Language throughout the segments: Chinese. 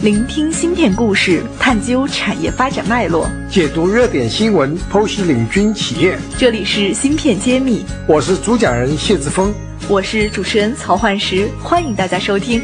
聆听芯片故事，探究产业发展脉络，解读热点新闻，剖析领军企业。这里是芯片揭秘，我是主讲人谢志峰，我是主持人曹焕石，欢迎大家收听。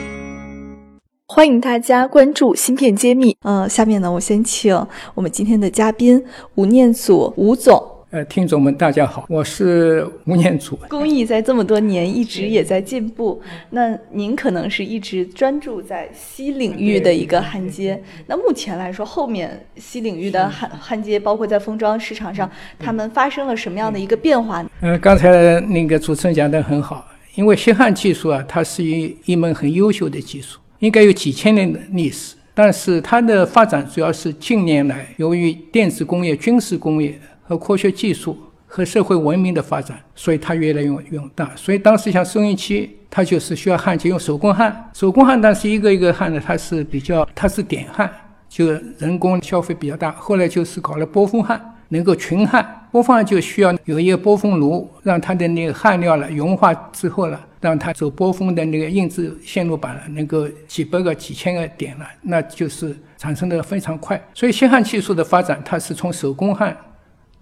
欢迎大家关注芯片揭秘。呃，下面呢，我先请我们今天的嘉宾吴念祖吴总。呃，听众们，大家好，我是吴念祖。工艺在这么多年一直也在进步，那您可能是一直专注在�锡领域的一个焊接。那目前来说，后面�锡领域的焊焊接，包括在封装市场上，他们发生了什么样的一个变化？呃，刚才那个主持人讲的很好，因为锡焊技术啊，它是一一门很优秀的技术，应该有几千年的历史，但是它的发展主要是近年来由于电子工业、军事工业。和科学技术和社会文明的发展，所以它越来越用大。所以当时像收音机，它就是需要焊接，用手工焊。手工焊，但是一个一个焊的，它是比较，它是点焊，就人工消费比较大。后来就是搞了波峰焊，能够群焊。波峰就需要有一个波峰炉，让它的那个焊料了融化之后了，让它走波峰的那个印制线路板了，能够几百个、几千个点了，那就是产生的非常快。所以锡焊技术的发展，它是从手工焊。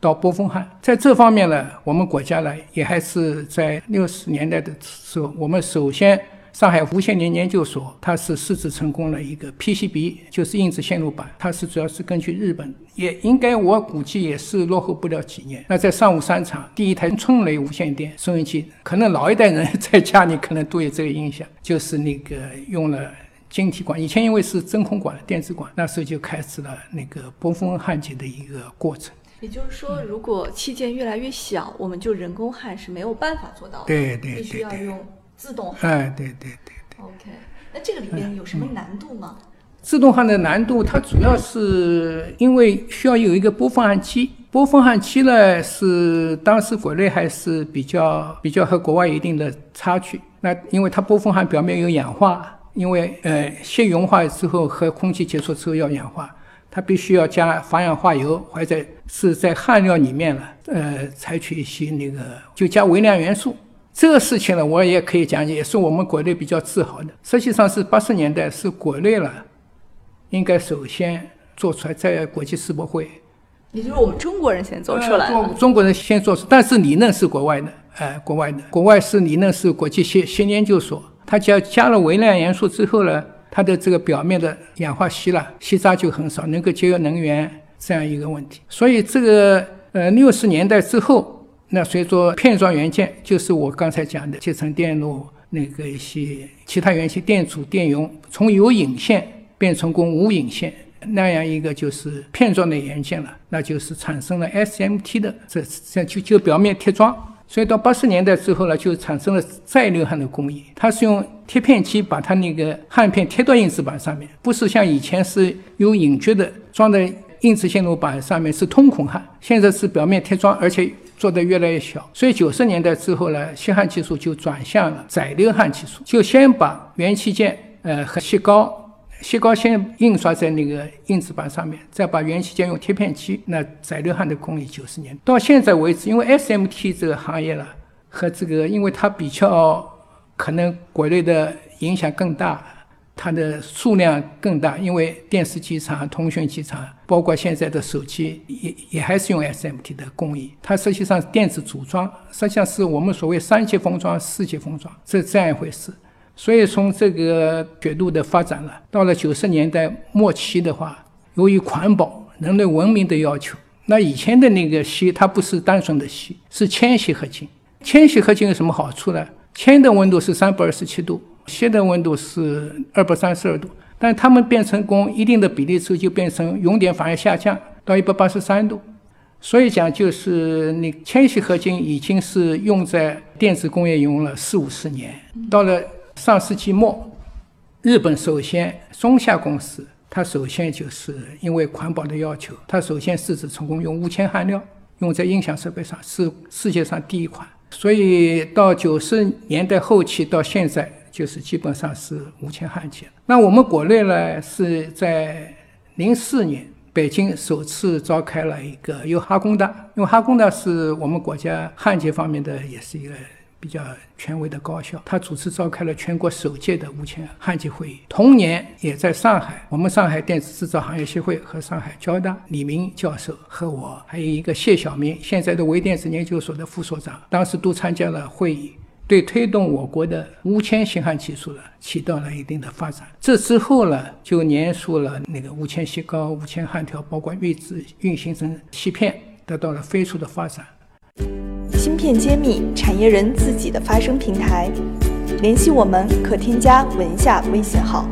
到波峰焊，在这方面呢，我们国家呢也还是在六十年代的时候，我们首先上海无线电研究所，它是试制成功了一个 PCB，就是印制线路板，它是主要是根据日本，也应该我估计也是落后不了几年。那在上午三厂第一台春雷无线电收音机，可能老一代人 在家里可能都有这个印象，就是那个用了晶体管，以前因为是真空管、电子管，那时候就开始了那个波峰焊接的一个过程。也就是说，如果器件越来越小，我们就人工焊是没有办法做到的，对对，必须要用自动焊。哎，对对对对。OK，那这个里面有什么难度吗？自动焊的难度，它主要是因为需要有一个波峰焊机。波峰焊机呢，是当时国内还是比较比较和国外一定的差距。那因为它波峰焊表面有氧化，因为呃先融化之后和空气接触之后要氧化。它必须要加防氧化油，或者是在焊料里面了，呃，采取一些那个就加微量元素。这个事情呢，我也可以讲，也是我们国内比较自豪的。实际上是八十年代是国内了，应该首先做出来，在国际世博会，也就是我们中国人先做出来中中国人先做出，但是理论是国外的，哎，国外的，国外是理论是国际新新研究所，它加加了微量元素之后呢。它的这个表面的氧化锡了，锡渣就很少，能够节约能源这样一个问题。所以这个呃六十年代之后，那随着片状元件，就是我刚才讲的集成电路那个一些其他元件，电阻、电容，从有引线变成功无引线那样一个就是片状的元件了，那就是产生了 SMT 的这这就就表面贴装。所以到八十年代之后呢，就产生了再流焊的工艺。它是用贴片机把它那个焊片贴到印制板上面，不是像以前是有引撅的装在印制线路板上面是通孔焊，现在是表面贴装，而且做的越来越小。所以九十年代之后呢，锡焊技术就转向了载流焊技术，就先把元器件呃和锡膏。锡膏先印刷在那个印制板上面，再把元器件用贴片机。那载流焊的工艺九十年到现在为止，因为 SMT 这个行业了和这个，因为它比较可能国内的影响更大，它的数量更大。因为电视机厂、通讯机厂，包括现在的手机，也也还是用 SMT 的工艺。它实际上电子组装，实际上是我们所谓三级封装、四级封装，这这样一回事。所以从这个角度的发展了，到了九十年代末期的话，由于环保、人类文明的要求，那以前的那个锡它不是单纯的锡，是铅锡合金。铅锡合金有什么好处呢？铅的温度是三百二十七度，锡的温度是二百三十二度，但它们变成功一定的比例之后，就变成熔点反而下降到一百八十三度。所以讲就是那铅锡合金已经是用在电子工业用了四五十年，到了。上世纪末，日本首先松下公司，它首先就是因为环保的要求，它首先试制成功用无铅焊料用在音响设备上，是世界上第一款。所以到九十年代后期到现在，就是基本上是无铅焊接。那我们国内呢，是在零四年北京首次召开了一个由哈工大，因为哈工大是我们国家焊接方面的也是一个。比较权威的高校，他主持召开了全国首届的无铅焊接会议。同年，也在上海，我们上海电子制造行业协会和上海交大李明教授和我，还有一个谢晓明，现在的微电子研究所的副所长，当时都参加了会议，对推动我国的无铅型焊技术呢起到了一定的发展。这之后呢，就研述了那个无铅锡膏、无铅焊条，包括预制运行成锡片，得到了飞速的发展。芯片揭秘，产业人自己的发声平台。联系我们可添加文下微信号。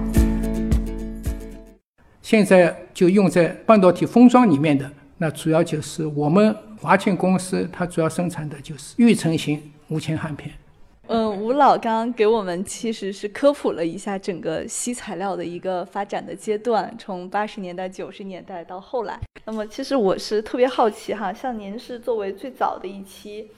现在就用在半导体封装里面的，那主要就是我们华庆公司，它主要生产的就是预成型无铅焊片。嗯，吴老刚刚给我们其实是科普了一下整个锡材料的一个发展的阶段，从八十年代、九十年代到后来。那么，其实我是特别好奇哈，像您是作为最早的一期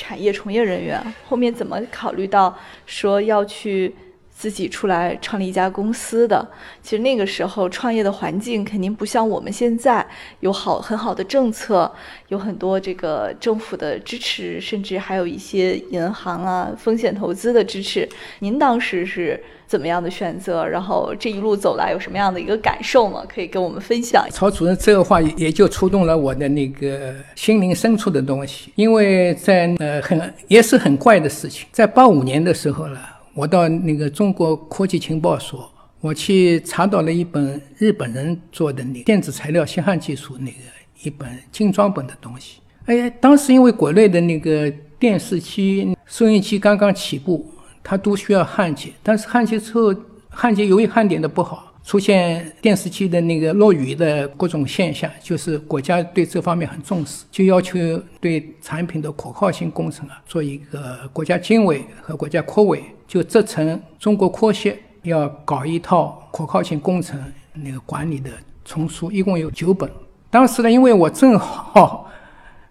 产业从业人员，后面怎么考虑到说要去？自己出来创立一家公司的，其实那个时候创业的环境肯定不像我们现在有好很好的政策，有很多这个政府的支持，甚至还有一些银行啊风险投资的支持。您当时是怎么样的选择？然后这一路走来有什么样的一个感受吗？可以跟我们分享。曹主任这个话也就触动了我的那个心灵深处的东西，因为在呃很也是很怪的事情，在八五年的时候了。我到那个中国科技情报所，我去查到了一本日本人做的那电子材料先焊技术那个一本精装本的东西。哎，当时因为国内的那个电视机、收音机刚刚起步，它都需要焊接，但是焊接之后，焊接由于焊点的不好。出现电视机的那个落雨的各种现象，就是国家对这方面很重视，就要求对产品的可靠性工程啊做一个国家经委和国家科委就责成中国科协要搞一套可靠性工程那个管理的丛书，一共有九本。当时呢，因为我正好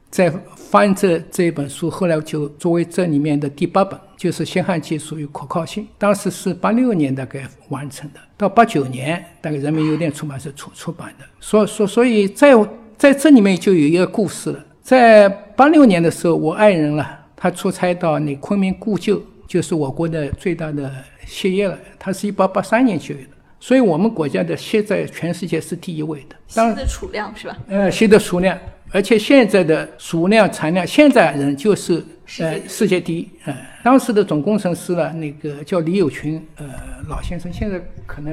在翻这这本书，后来就作为这里面的第八本。就是新汉技术与可靠性，当时是八六年大概完成的，到八九年大概人民邮电出版社出出版的。所所所以在在这里面就有一个故事了。在八六年的时候，我爱人了，他出差到那昆明故旧，就是我国的最大的锡业了。他是一八八三年就有的，所以我们国家的锡在全世界是第一位的。锡的储量是吧？呃，锡的储量，而且现在的储量产量，现在人就是。呃，世界第一。呃，当时的总工程师呢，那个叫李友群，呃，老先生，现在可能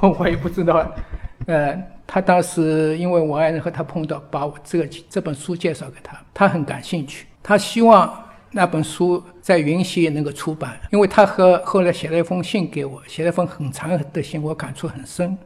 我 我也不知道。呃，他当时因为我爱人和他碰到，把我这个这本书介绍给他，他很感兴趣，他希望那本书在云溪能够出版，因为他和后来写了一封信给我，写了一封很长的信，我感触很深。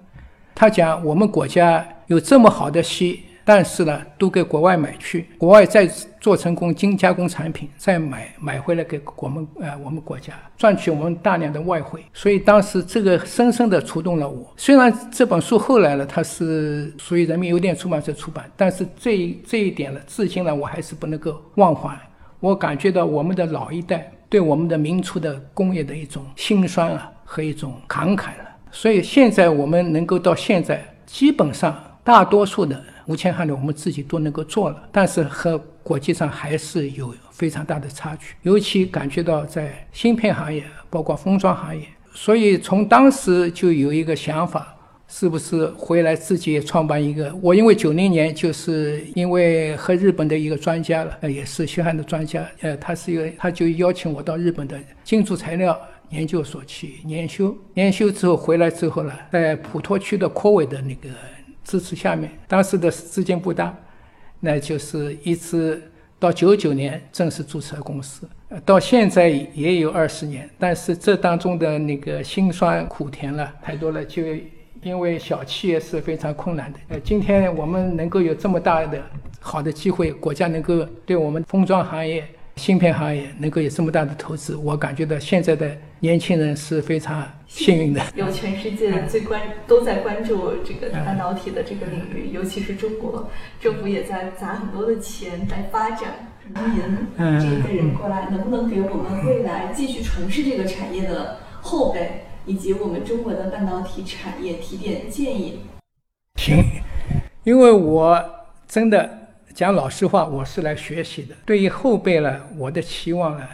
他讲我们国家有这么好的锡。但是呢，都给国外买去，国外再做成功精加工产品，再买买回来给我们呃我们国家赚取我们大量的外汇。所以当时这个深深的触动了我。虽然这本书后来呢，它是属于人民邮电出版社出版，但是这这一点呢，至今呢，我还是不能够忘怀。我感觉到我们的老一代对我们的民族的工业的一种辛酸啊和一种慷慨了。所以现在我们能够到现在，基本上大多数的。无铅焊的我们自己都能够做了，但是和国际上还是有非常大的差距，尤其感觉到在芯片行业，包括封装行业。所以从当时就有一个想法，是不是回来自己也创办一个？我因为九零年就是因为和日本的一个专家了，呃，也是锡焊的专家，呃，他是一个，他就邀请我到日本的金属材料研究所去研修，研修之后回来之后呢，在普陀区的科委的那个。支持下面，当时的资金不大，那就是一直到九九年正式注册公司，到现在也有二十年，但是这当中的那个辛酸苦甜了太多了，就因为小企业是非常困难的。呃，今天我们能够有这么大的好的机会，国家能够对我们封装行业。芯片行业能够有这么大的投资，我感觉到现在的年轻人是非常幸运的。有全世界最关都在关注这个半导体的这个领域，尤其是中国政府也在砸很多的钱来发展。您这一辈人过来，能不能给我们未来继续从事这个产业的后辈以及我们中国的半导体产业提点建议？行，因为我真的。讲老实话，我是来学习的。对于后辈呢，我的期望呢，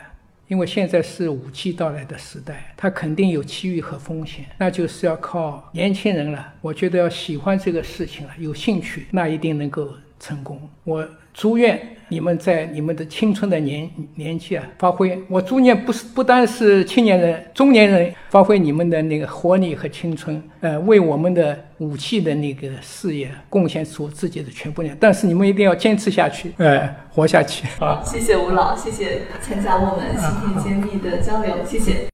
因为现在是武器到来的时代，它肯定有机遇和风险，那就是要靠年轻人了。我觉得要喜欢这个事情了，有兴趣，那一定能够成功。我。祝愿你们在你们的青春的年年纪啊，发挥。我祝愿不是不单是青年人、中年人，发挥你们的那个活力和青春，呃，为我们的武器的那个事业贡献出自己的全部力量。但是你们一定要坚持下去，呃，活下去。好，谢谢吴老，谢谢参加我们芯片揭秘的交流，谢谢。